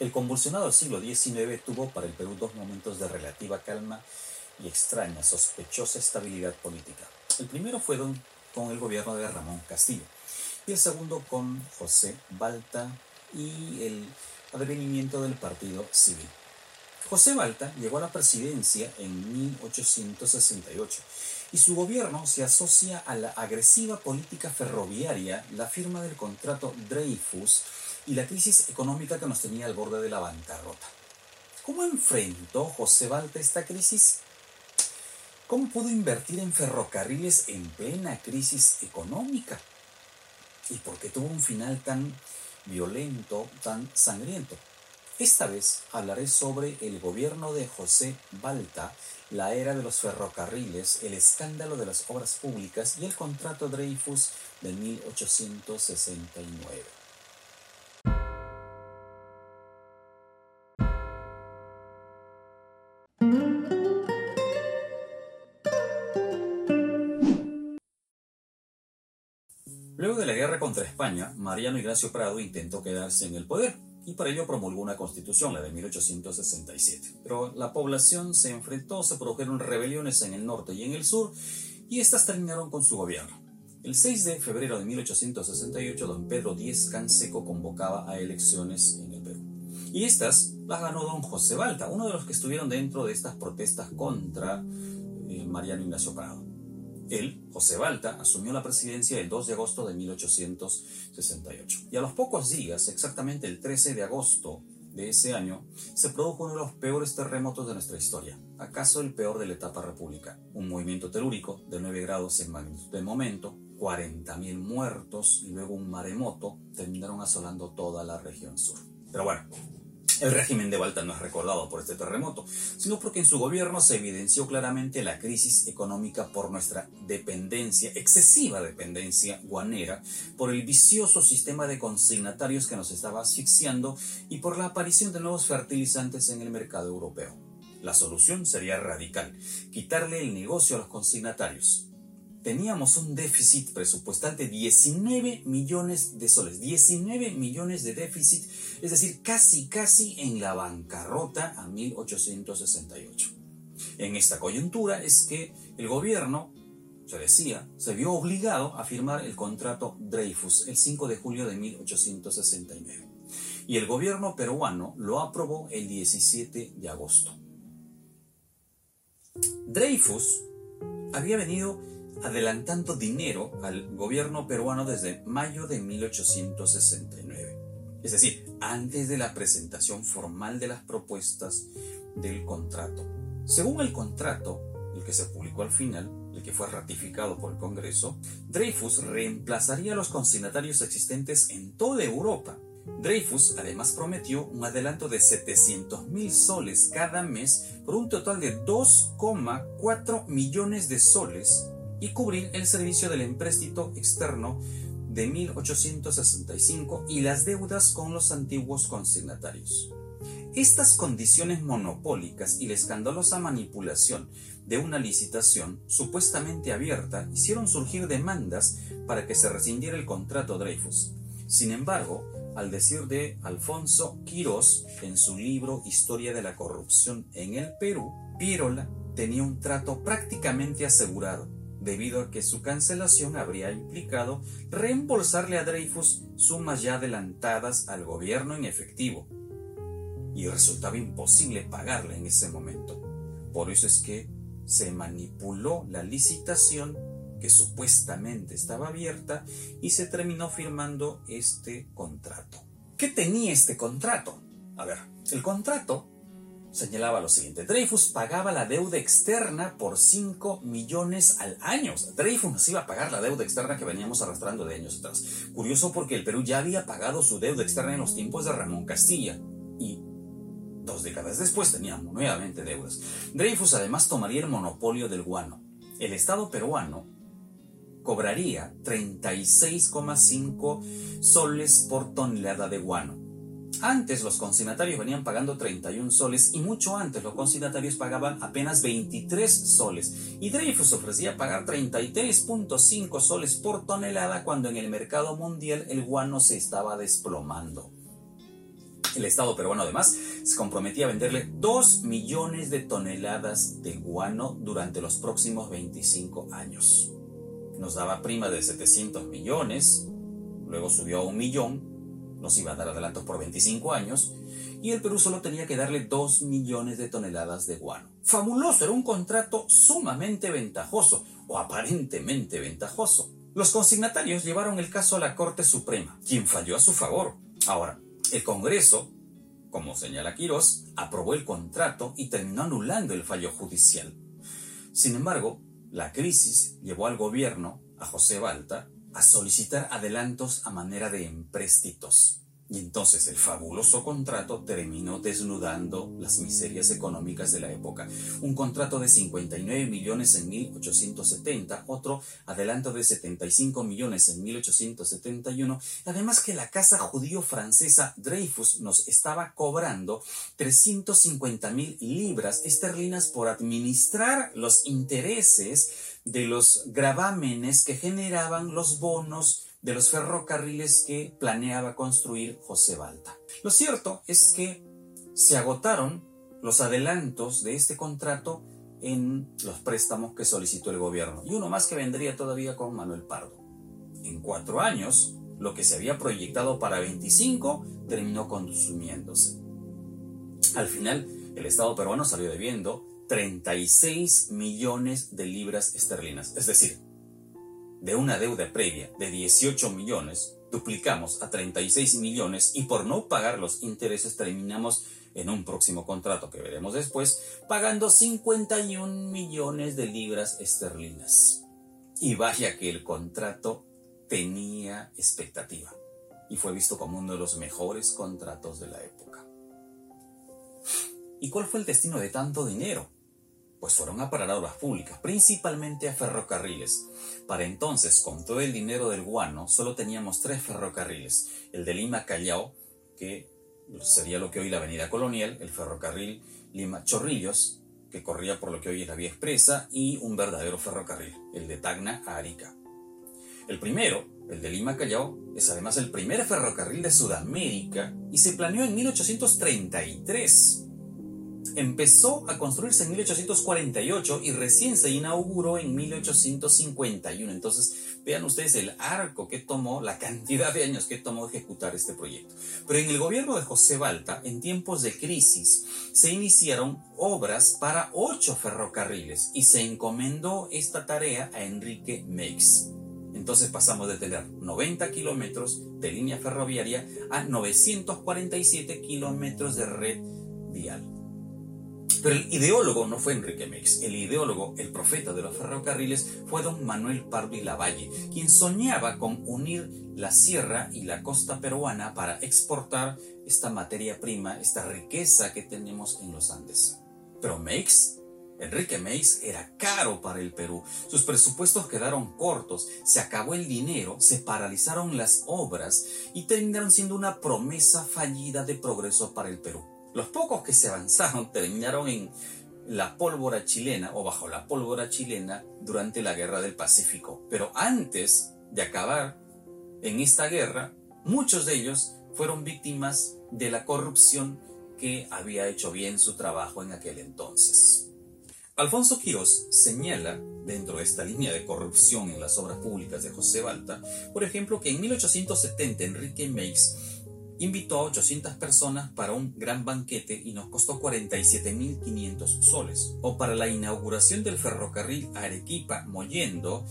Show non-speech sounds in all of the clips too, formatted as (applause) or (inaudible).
El convulsionado siglo XIX tuvo para el Perú dos momentos de relativa calma y extraña, sospechosa estabilidad política. El primero fue con el gobierno de Ramón Castillo y el segundo con José Balta y el advenimiento del Partido Civil. José Balta llegó a la presidencia en 1868 y su gobierno se asocia a la agresiva política ferroviaria, la firma del contrato Dreyfus y la crisis económica que nos tenía al borde de la bancarrota. ¿Cómo enfrentó José Balta esta crisis? ¿Cómo pudo invertir en ferrocarriles en plena crisis económica? ¿Y por qué tuvo un final tan violento, tan sangriento? Esta vez hablaré sobre el gobierno de José Balta, la era de los ferrocarriles, el escándalo de las obras públicas y el contrato Dreyfus de 1869. Luego de la guerra contra España, Mariano Ignacio Prado intentó quedarse en el poder y para ello promulgó una constitución, la de 1867. Pero la población se enfrentó, se produjeron rebeliones en el norte y en el sur y estas terminaron con su gobierno. El 6 de febrero de 1868, don Pedro Díez Canseco convocaba a elecciones en el Perú. Y estas las ganó don José Balta, uno de los que estuvieron dentro de estas protestas contra eh, Mariano Ignacio Prado. Él, José Balta, asumió la presidencia el 2 de agosto de 1868. Y a los pocos días, exactamente el 13 de agosto de ese año, se produjo uno de los peores terremotos de nuestra historia, acaso el peor de la etapa república. Un movimiento telúrico de 9 grados en magnitud de momento, 40.000 muertos y luego un maremoto terminaron asolando toda la región sur. Pero bueno, el régimen de Balta no es recordado por este terremoto, sino porque en su gobierno se evidenció claramente la crisis económica por nuestra dependencia, excesiva dependencia guanera, por el vicioso sistema de consignatarios que nos estaba asfixiando y por la aparición de nuevos fertilizantes en el mercado europeo. La solución sería radical, quitarle el negocio a los consignatarios, teníamos un déficit presupuestal de 19 millones de soles, 19 millones de déficit, es decir, casi, casi en la bancarrota a 1868. En esta coyuntura es que el gobierno, se decía, se vio obligado a firmar el contrato Dreyfus el 5 de julio de 1869. Y el gobierno peruano lo aprobó el 17 de agosto. Dreyfus había venido adelantando dinero al gobierno peruano desde mayo de 1869, es decir, antes de la presentación formal de las propuestas del contrato. Según el contrato, el que se publicó al final, el que fue ratificado por el Congreso, Dreyfus reemplazaría a los consignatarios existentes en toda Europa. Dreyfus además prometió un adelanto de 700 mil soles cada mes por un total de 2,4 millones de soles y cubrir el servicio del empréstito externo de 1865 y las deudas con los antiguos consignatarios. Estas condiciones monopólicas y la escandalosa manipulación de una licitación supuestamente abierta hicieron surgir demandas para que se rescindiera el contrato Dreyfus. Sin embargo, al decir de Alfonso Quirós en su libro Historia de la corrupción en el Perú, Pirola tenía un trato prácticamente asegurado debido a que su cancelación habría implicado reembolsarle a Dreyfus sumas ya adelantadas al gobierno en efectivo, y resultaba imposible pagarle en ese momento. Por eso es que se manipuló la licitación que supuestamente estaba abierta y se terminó firmando este contrato. ¿Qué tenía este contrato? A ver, el contrato señalaba lo siguiente, Dreyfus pagaba la deuda externa por 5 millones al año. Dreyfus nos iba a pagar la deuda externa que veníamos arrastrando de años atrás. Curioso porque el Perú ya había pagado su deuda externa en los tiempos de Ramón Castilla y dos décadas después teníamos nuevamente deudas. Dreyfus además tomaría el monopolio del guano. El Estado peruano cobraría 36,5 soles por tonelada de guano antes los consignatarios venían pagando 31 soles y mucho antes los consignatarios pagaban apenas 23 soles y Dreyfus ofrecía pagar 33.5 soles por tonelada cuando en el mercado mundial el guano se estaba desplomando. El Estado peruano además se comprometía a venderle 2 millones de toneladas de guano durante los próximos 25 años. Nos daba prima de 700 millones, luego subió a un millón, nos iba a dar adelantos por 25 años, y el Perú solo tenía que darle 2 millones de toneladas de guano. Fabuloso, era un contrato sumamente ventajoso, o aparentemente ventajoso. Los consignatarios llevaron el caso a la Corte Suprema, quien falló a su favor. Ahora, el Congreso, como señala Quirós, aprobó el contrato y terminó anulando el fallo judicial. Sin embargo, la crisis llevó al gobierno, a José Balta, a solicitar adelantos a manera de empréstitos. Y entonces el fabuloso contrato terminó desnudando las miserias económicas de la época. Un contrato de 59 millones en 1870, otro adelanto de 75 millones en 1871, además que la casa judío-francesa Dreyfus nos estaba cobrando 350 mil libras esterlinas por administrar los intereses de los gravámenes que generaban los bonos de los ferrocarriles que planeaba construir José Balta. Lo cierto es que se agotaron los adelantos de este contrato en los préstamos que solicitó el gobierno y uno más que vendría todavía con Manuel Pardo. En cuatro años, lo que se había proyectado para 25 terminó consumiéndose. Al final, el Estado peruano salió debiendo 36 millones de libras esterlinas, es decir, de una deuda previa de 18 millones, duplicamos a 36 millones y por no pagar los intereses terminamos en un próximo contrato que veremos después, pagando 51 millones de libras esterlinas. Y vaya que el contrato tenía expectativa y fue visto como uno de los mejores contratos de la época. ¿Y cuál fue el destino de tanto dinero? Pues fueron a parar a obras públicas, principalmente a ferrocarriles. Para entonces, con todo el dinero del guano, solo teníamos tres ferrocarriles, el de Lima Callao, que sería lo que hoy la Avenida Colonial, el ferrocarril Lima Chorrillos, que corría por lo que hoy es la Vía Expresa, y un verdadero ferrocarril, el de Tacna a Arica. El primero, el de Lima Callao, es además el primer ferrocarril de Sudamérica y se planeó en 1833 empezó a construirse en 1848 y recién se inauguró en 1851. Entonces, vean ustedes el arco que tomó, la cantidad de años que tomó ejecutar este proyecto. Pero en el gobierno de José Balta, en tiempos de crisis, se iniciaron obras para ocho ferrocarriles y se encomendó esta tarea a Enrique Meix. Entonces pasamos de tener 90 kilómetros de línea ferroviaria a 947 kilómetros de red vial. Pero el ideólogo no fue Enrique Mex, el ideólogo, el profeta de los ferrocarriles, fue don Manuel Pardo y Lavalle, quien soñaba con unir la sierra y la costa peruana para exportar esta materia prima, esta riqueza que tenemos en los Andes. Pero Mex Enrique Meis era caro para el Perú. Sus presupuestos quedaron cortos, se acabó el dinero, se paralizaron las obras y terminaron siendo una promesa fallida de progreso para el Perú. Los pocos que se avanzaron terminaron en la pólvora chilena o bajo la pólvora chilena durante la guerra del Pacífico. Pero antes de acabar en esta guerra, muchos de ellos fueron víctimas de la corrupción que había hecho bien su trabajo en aquel entonces. Alfonso Quirós señala, dentro de esta línea de corrupción en las obras públicas de José Balta, por ejemplo, que en 1870 Enrique Meix invitó a 800 personas para un gran banquete y nos costó 47.500 soles. O para la inauguración del ferrocarril Arequipa-Mollendo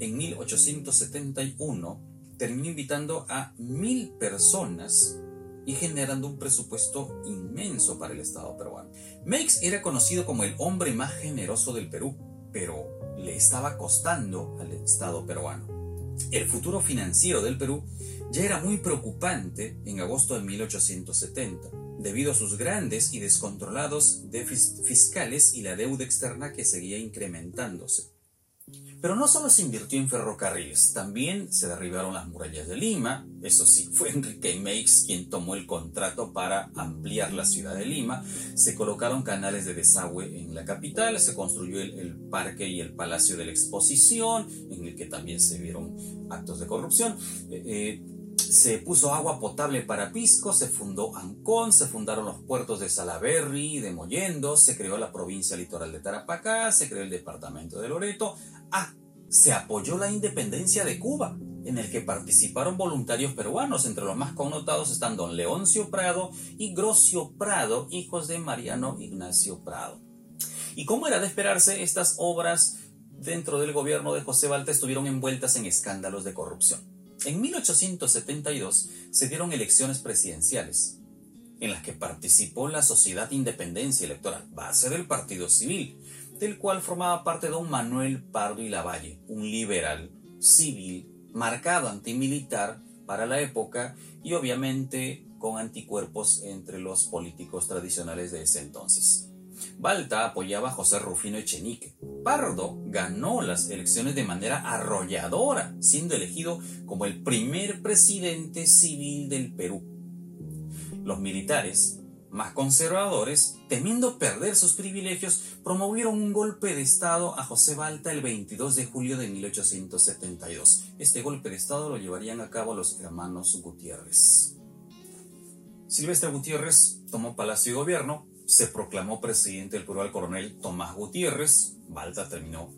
en 1871, terminó invitando a mil personas y generando un presupuesto inmenso para el Estado peruano. Meix era conocido como el hombre más generoso del Perú, pero le estaba costando al Estado peruano. El futuro financiero del Perú ya era muy preocupante en agosto de 1870, debido a sus grandes y descontrolados déficits fiscales y la deuda externa que seguía incrementándose. Pero no solo se invirtió en ferrocarriles, también se derribaron las murallas de Lima, eso sí, (laughs) fue Enrique Meix quien tomó el contrato para ampliar la ciudad de Lima, se colocaron canales de desagüe en la capital, se construyó el, parque y el palacio de la exposición, en el que también se vieron actos de corrupción. Eh, eh, se puso agua potable para Pisco, se fundó Ancón, se fundaron los puertos de Salaberry, de Mollendo, se creó la provincia litoral de Tarapacá, se creó el departamento de Loreto. Ah, se apoyó la independencia de Cuba, en el que participaron voluntarios peruanos, entre los más connotados están don Leoncio Prado y Grocio Prado, hijos de Mariano Ignacio Prado. Y como era de esperarse, estas obras dentro del gobierno de José Balta estuvieron envueltas en escándalos de corrupción. En 1872 se dieron elecciones presidenciales, en las que participó la Sociedad Independencia Electoral, base del Partido Civil, del cual formaba parte don Manuel Pardo y Lavalle, un liberal civil marcado antimilitar para la época y obviamente con anticuerpos entre los políticos tradicionales de ese entonces. Balta apoyaba a José Rufino Echenique. Pardo ganó las elecciones de manera arrolladora, siendo elegido como el primer presidente civil del Perú. Los militares, más conservadores, temiendo perder sus privilegios, promovieron un golpe de Estado a José Balta el 22 de julio de 1872. Este golpe de Estado lo llevarían a cabo los hermanos Gutiérrez. Silvestre Gutiérrez tomó Palacio y Gobierno, se proclamó presidente del coronel Tomás Gutiérrez, Balta terminó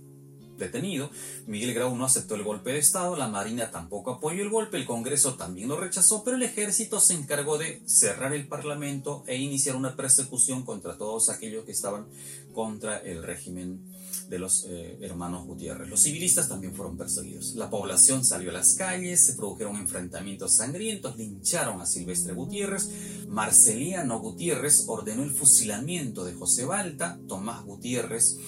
detenido, Miguel Grau no aceptó el golpe de Estado, la Marina tampoco apoyó el golpe, el Congreso también lo rechazó, pero el ejército se encargó de cerrar el Parlamento e iniciar una persecución contra todos aquellos que estaban contra el régimen de los eh, hermanos Gutiérrez. Los civilistas también fueron perseguidos. La población salió a las calles, se produjeron enfrentamientos sangrientos, lincharon a Silvestre Gutiérrez, Marceliano Gutiérrez ordenó el fusilamiento de José Balta, Tomás Gutiérrez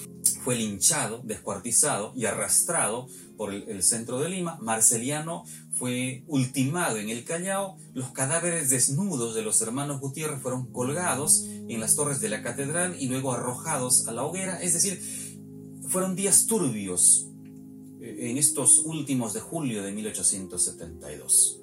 fue linchado, descuartizado y arrastrado por el, el centro de Lima. Marceliano fue ultimado en el Callao, los cadáveres desnudos de los hermanos Gutiérrez fueron colgados en las torres de la catedral y luego arrojados a la hoguera, es decir, fueron días turbios eh, en estos últimos de julio de 1872.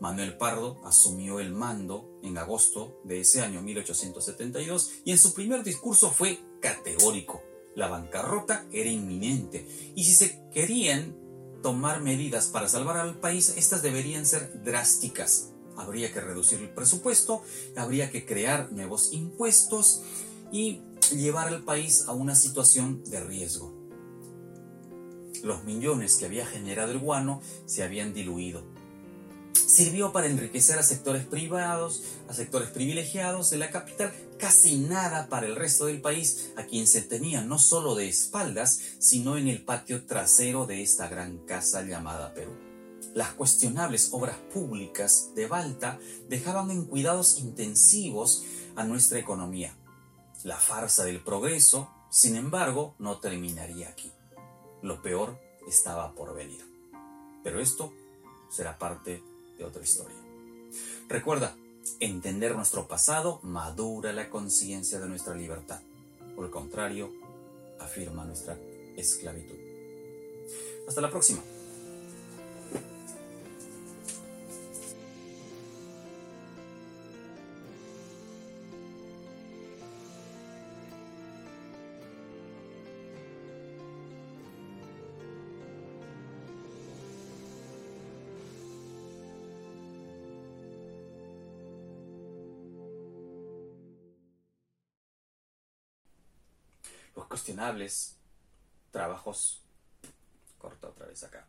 Manuel Pardo asumió el mando en agosto de ese año 1872 y en su primer discurso fue categórico. La bancarrota era inminente y si se querían tomar medidas para salvar al país, estas deberían ser drásticas. Habría que reducir el presupuesto, habría que crear nuevos impuestos y llevar al país a una situación de riesgo. Los millones que había generado el guano se habían diluido. Sirvió para enriquecer a sectores privados, a sectores privilegiados de la capital, casi nada para el resto del país, a quien se tenía no solo de espaldas, sino en el patio trasero de esta gran casa llamada Perú. Las cuestionables obras públicas de Balta dejaban en cuidados intensivos a nuestra economía. La farsa del progreso, sin embargo, no terminaría aquí. Lo peor estaba por venir. Pero esto será parte de otra historia. Recuerda, entender nuestro pasado madura la conciencia de nuestra libertad. Por el contrario, afirma nuestra esclavitud. Hasta la próxima. Cuestionables trabajos. Corta otra vez acá.